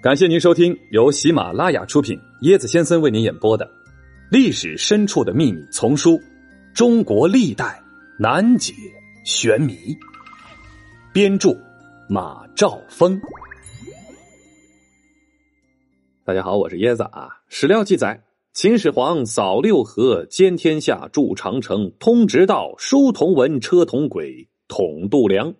感谢您收听由喜马拉雅出品、椰子先生为您演播的《历史深处的秘密》丛书《中国历代难解玄谜》，编著马兆峰。大家好，我是椰子啊。史料记载，秦始皇扫六合、兼天下、筑长城、通直道、书同文、车同轨、统度量。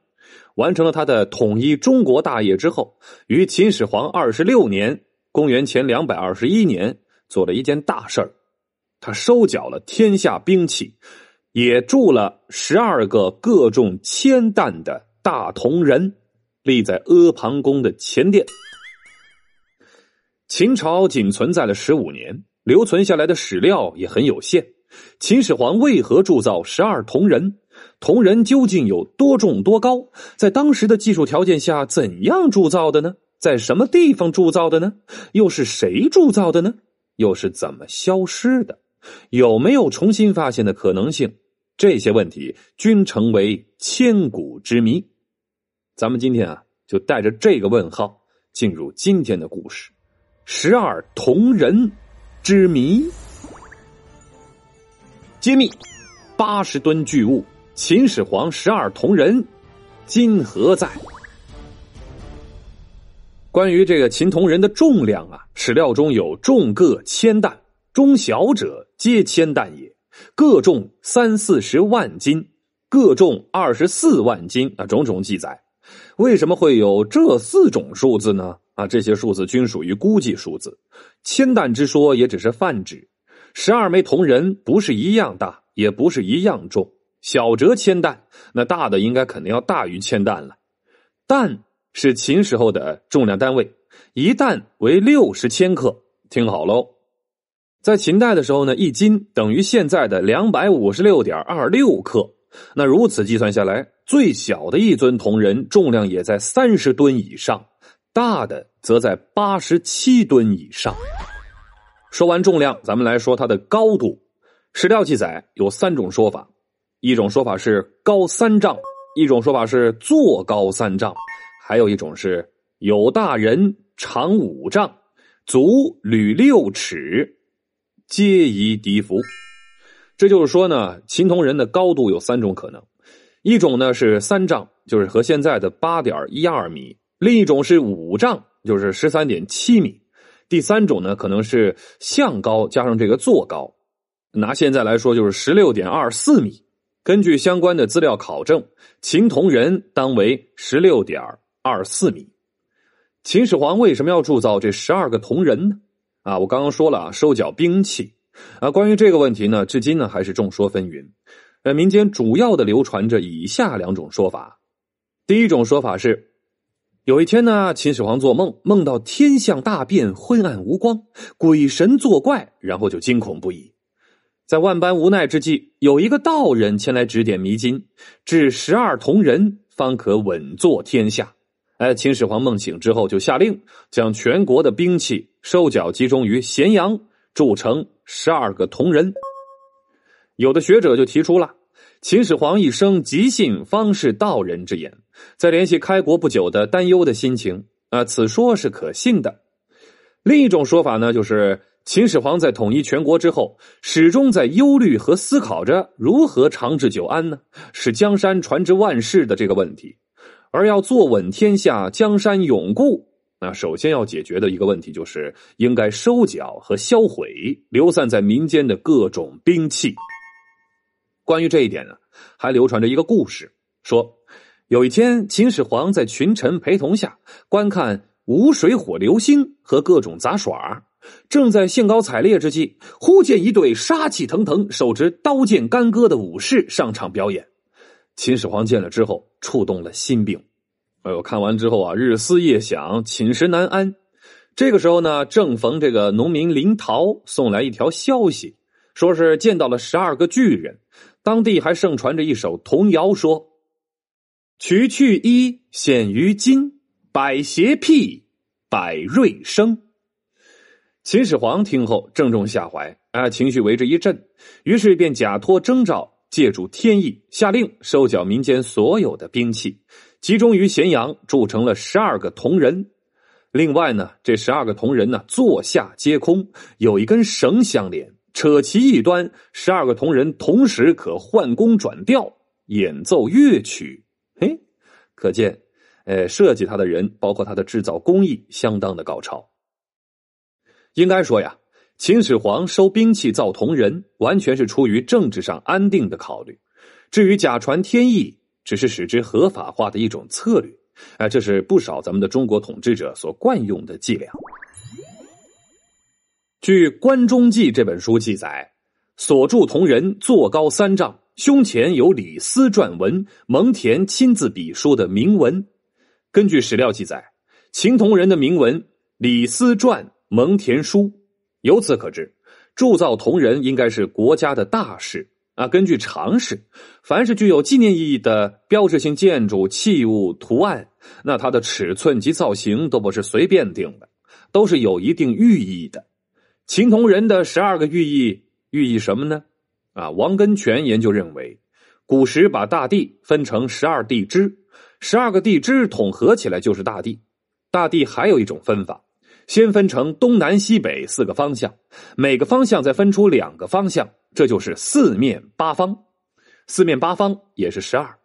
完成了他的统一中国大业之后，于秦始皇二十六年（公元前两百二十一年）做了一件大事儿，他收缴了天下兵器，也铸了十二个各重千担的大铜人，立在阿房宫的前殿。秦朝仅存在了十五年，留存下来的史料也很有限。秦始皇为何铸造十二铜人？铜人究竟有多重多高？在当时的技术条件下，怎样铸造的呢？在什么地方铸造的呢？又是谁铸造的呢？又是怎么消失的？有没有重新发现的可能性？这些问题均成为千古之谜。咱们今天啊，就带着这个问号进入今天的故事——十二铜人之谜，揭秘八十吨巨物。秦始皇十二铜人，今何在？关于这个秦铜人的重量啊，史料中有重各千担，中小者皆千担也，各重三四十万斤，各重二十四万斤啊，种种记载。为什么会有这四种数字呢？啊，这些数字均属于估计数字，千担之说也只是泛指。十二枚铜人不是一样大，也不是一样重。小则千担，那大的应该肯定要大于千担了。担是秦时候的重量单位，一担为六十千克。听好喽，在秦代的时候呢，一斤等于现在的两百五十六点二六克。那如此计算下来，最小的一尊铜人重量也在三十吨以上，大的则在八十七吨以上。说完重量，咱们来说它的高度。史料记载有三种说法。一种说法是高三丈，一种说法是坐高三丈，还有一种是有大人长五丈，足履六尺，皆宜敌服。这就是说呢，秦铜人的高度有三种可能：一种呢是三丈，就是和现在的八点一二米；另一种是五丈，就是十三点七米；第三种呢可能是向高加上这个坐高，拿现在来说就是十六点二四米。根据相关的资料考证，秦铜人当为十六点二四米。秦始皇为什么要铸造这十二个铜人呢？啊，我刚刚说了啊，收缴兵器啊。关于这个问题呢，至今呢还是众说纷纭。呃，民间主要的流传着以下两种说法。第一种说法是，有一天呢，秦始皇做梦，梦到天象大变，昏暗无光，鬼神作怪，然后就惊恐不已。在万般无奈之际，有一个道人前来指点迷津，至十二铜人方可稳坐天下。哎，秦始皇梦醒之后，就下令将全国的兵器收缴集中于咸阳，铸成十二个铜人。有的学者就提出了，秦始皇一生极信方士道人之言，在联系开国不久的担忧的心情，啊，此说是可信的。另一种说法呢，就是。秦始皇在统一全国之后，始终在忧虑和思考着如何长治久安呢？使江山传之万世的这个问题。而要坐稳天下，江山永固，那首先要解决的一个问题就是应该收缴和销毁流散在民间的各种兵器。关于这一点呢，还流传着一个故事，说有一天，秦始皇在群臣陪同下观看无水火流星和各种杂耍。正在兴高采烈之际，忽见一对杀气腾腾、手执刀剑干戈的武士上场表演。秦始皇见了之后，触动了心病。哎呦，看完之后啊，日思夜想，寝食难安。这个时候呢，正逢这个农民林桃送来一条消息，说是见到了十二个巨人。当地还盛传着一首童谣，说：“取去衣，显于金；百邪辟，百瑞生。”秦始皇听后正中下怀，啊，情绪为之一振，于是便假托征兆，借助天意，下令收缴民间所有的兵器，集中于咸阳，铸成了十二个铜人。另外呢，这十二个铜人呢，座下皆空，有一根绳相连，扯其一端，十二个铜人同时可换弓转调，演奏乐曲。嘿，可见，呃，设计它的人，包括它的制造工艺，相当的高超。应该说呀，秦始皇收兵器造铜人，完全是出于政治上安定的考虑。至于假传天意，只是使之合法化的一种策略。哎，这是不少咱们的中国统治者所惯用的伎俩。据《关中记》这本书记载，所铸铜人坐高三丈，胸前有李斯撰文、蒙恬亲自笔书的铭文。根据史料记载，秦铜人的铭文李斯传、蒙恬书，由此可知，铸造铜人应该是国家的大事。啊，根据常识，凡是具有纪念意义的标志性建筑、器物、图案，那它的尺寸及造型都不是随便定的，都是有一定寓意的。秦铜人的十二个寓意，寓意什么呢？啊，王根泉研究认为，古时把大地分成十二地支，十二个地支统合起来就是大地。大地还有一种分法，先分成东南西北四个方向，每个方向再分出两个方向。这就是四面八方，四面八方也是十二，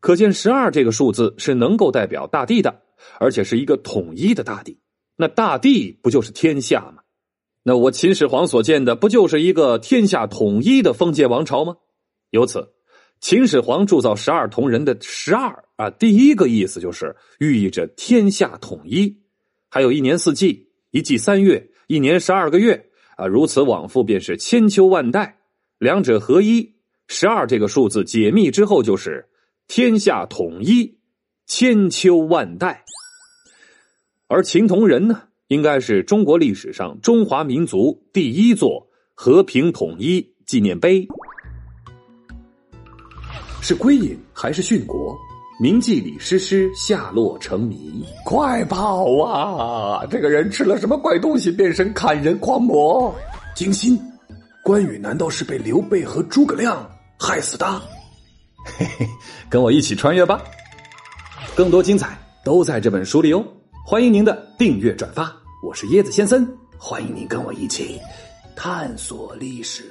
可见十二这个数字是能够代表大地的，而且是一个统一的大地。那大地不就是天下吗？那我秦始皇所建的不就是一个天下统一的封建王朝吗？由此，秦始皇铸造十二铜人的十二啊，第一个意思就是寓意着天下统一，还有一年四季，一季三月，一年十二个月。啊，如此往复便是千秋万代，两者合一，十二这个数字解密之后就是天下统一，千秋万代。而秦铜人呢，应该是中国历史上中华民族第一座和平统一纪念碑。是归隐还是殉国？铭记李师师下落成谜，快跑啊！这个人吃了什么怪东西，变身砍人狂魔？惊心，关羽难道是被刘备和诸葛亮害死的？嘿嘿，跟我一起穿越吧！更多精彩都在这本书里哦！欢迎您的订阅转发，我是椰子先生，欢迎您跟我一起探索历史。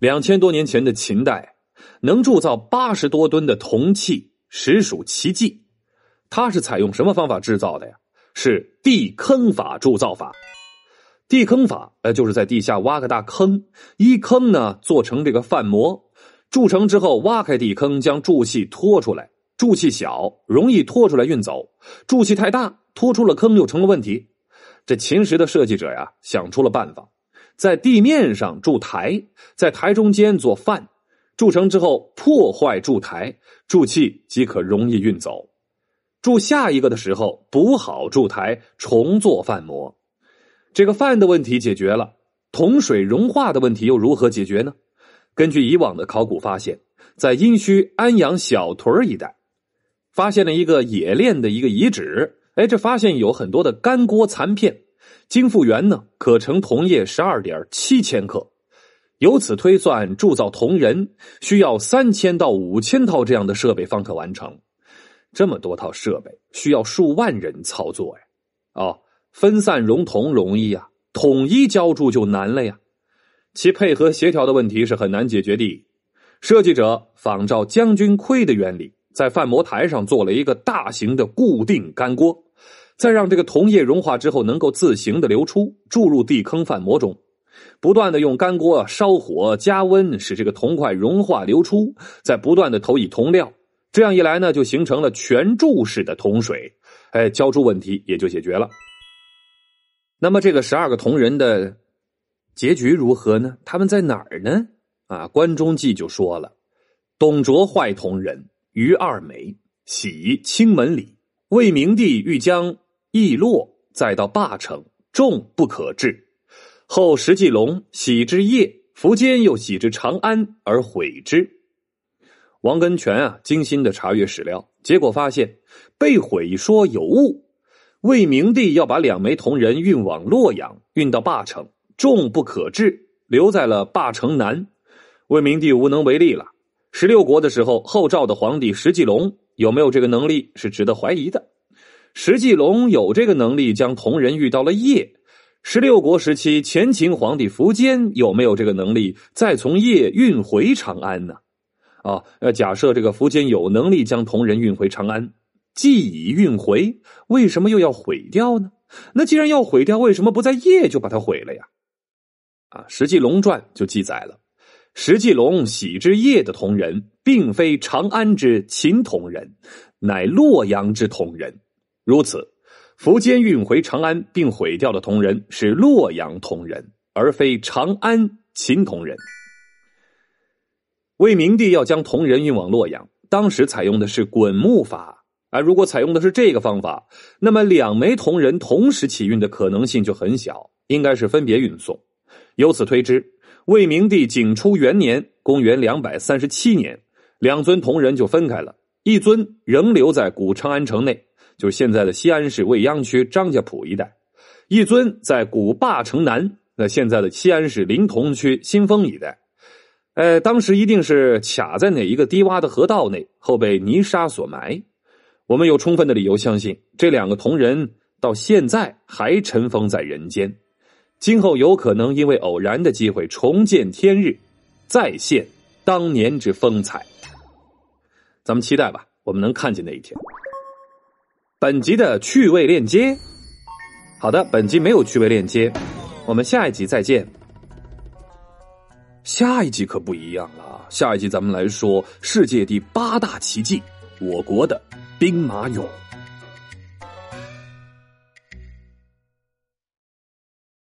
两千多年前的秦代。能铸造八十多吨的铜器，实属奇迹。它是采用什么方法制造的呀？是地坑法铸造法。地坑法，呃，就是在地下挖个大坑，一坑呢做成这个范模，铸成之后挖开地坑，将铸器拖出来。铸器小，容易拖出来运走；铸器太大，拖出了坑又成了问题。这秦时的设计者呀，想出了办法，在地面上筑台，在台中间做范。铸成之后破坏铸台，铸器即可容易运走。铸下一个的时候补好铸台，重做范模。这个范的问题解决了，铜水融化的问题又如何解决呢？根据以往的考古发现，在殷墟安阳小屯一带，发现了一个冶炼的一个遗址。哎，这发现有很多的干锅残片，经复原呢，可成铜液十二点七千克。由此推算，铸造铜人需要三千到五千套这样的设备方可完成。这么多套设备需要数万人操作呀！哦，分散熔铜容易呀，统一浇铸就难了呀。其配合协调的问题是很难解决的。设计者仿照将军盔的原理，在范模台上做了一个大型的固定干锅，再让这个铜液融化之后能够自行的流出，注入地坑范模中。不断的用干锅烧火加温，使这个铜块融化流出，再不断的投以铜料，这样一来呢，就形成了全注式的铜水，哎，浇铸问题也就解决了。那么这个十二个铜人的结局如何呢？他们在哪儿呢？啊，《关中记》就说了：董卓坏铜人于二枚，喜清门里。魏明帝欲将易洛再到霸城，众不可治。后石继龙喜之业，苻坚又喜之长安，而毁之。王根权啊，精心的查阅史料，结果发现被毁说有误。魏明帝要把两枚铜人运往洛阳，运到霸城，众不可治，留在了霸城南。魏明帝无能为力了。十六国的时候，后赵的皇帝石继龙有没有这个能力，是值得怀疑的。石继龙有这个能力将铜人运到了邺。十六国时期，前秦皇帝苻坚有没有这个能力再从邺运回长安呢？啊，呃，假设这个苻坚有能力将铜人运回长安，既已运回，为什么又要毁掉呢？那既然要毁掉，为什么不在邺就把它毁了呀？啊，《石记龙传》就记载了，石继龙喜之邺的同人，并非长安之秦铜人，乃洛阳之铜人。如此，苻坚运回长安并毁掉的同人是洛阳同人，而非长安秦同人。魏明帝要将铜人运往洛阳，当时采用的是滚木法。而如果采用的是这个方法，那么两枚铜人同时起运的可能性就很小，应该是分别运送。由此推知，魏明帝景初元年（公元两百三十七年），两尊铜人就分开了，一尊仍留在古长安城内，就是现在的西安市未央区张家堡一带；一尊在古灞城南，那现在的西安市临潼区新丰一带。呃，当时一定是卡在哪一个低洼的河道内，后被泥沙所埋。我们有充分的理由相信，这两个铜人到现在还尘封在人间。今后有可能因为偶然的机会重见天日，再现当年之风采。咱们期待吧，我们能看见那一天。本集的趣味链接，好的，本集没有趣味链接，我们下一集再见。下一集可不一样了，下一集咱们来说世界第八大奇迹——我国的兵马俑。